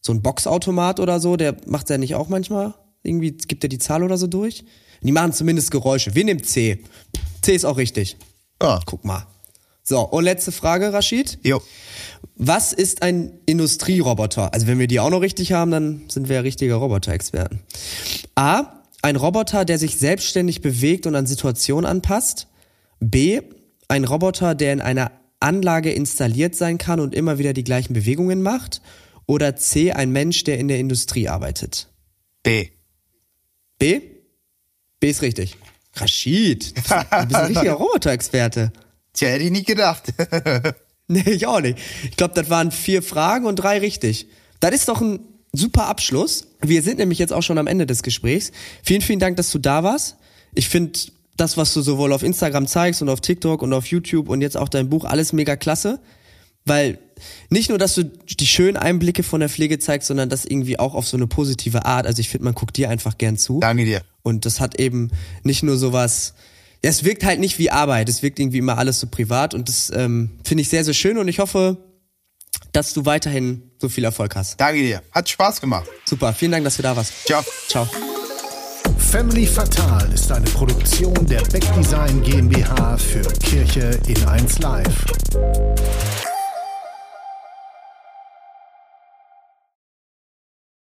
So ein Boxautomat oder so, der macht ja nicht auch manchmal irgendwie, gibt er die Zahl oder so durch? Die machen zumindest Geräusche. Wir nehmen C. C ist auch richtig. ah, Guck mal. So, und letzte Frage, Rashid. jo. Was ist ein Industrieroboter? Also wenn wir die auch noch richtig haben, dann sind wir ja richtige Roboter-Experten. A. Ein Roboter, der sich selbstständig bewegt und an Situationen anpasst. B. Ein Roboter, der in einer Anlage installiert sein kann und immer wieder die gleichen Bewegungen macht. Oder C. Ein Mensch, der in der Industrie arbeitet. B. B? B ist richtig. Rashid, du bist ein richtiger *laughs* Roboter-Experte. Tja, hätte ich nicht gedacht. *laughs* Nee, ich auch nicht. Ich glaube, das waren vier Fragen und drei richtig. Das ist doch ein super Abschluss. Wir sind nämlich jetzt auch schon am Ende des Gesprächs. Vielen, vielen Dank, dass du da warst. Ich finde das, was du sowohl auf Instagram zeigst und auf TikTok und auf YouTube und jetzt auch dein Buch, alles mega klasse. Weil nicht nur, dass du die schönen Einblicke von der Pflege zeigst, sondern das irgendwie auch auf so eine positive Art. Also ich finde, man guckt dir einfach gern zu. Danke dir. Und das hat eben nicht nur sowas, ja, es wirkt halt nicht wie Arbeit, es wirkt irgendwie immer alles so privat und das ähm, finde ich sehr, sehr schön und ich hoffe, dass du weiterhin so viel Erfolg hast. Danke dir. Hat Spaß gemacht. Super, vielen Dank, dass du da warst. Ciao. Ciao. Family Fatal ist eine Produktion der Beck Design GmbH für Kirche in 1 Live.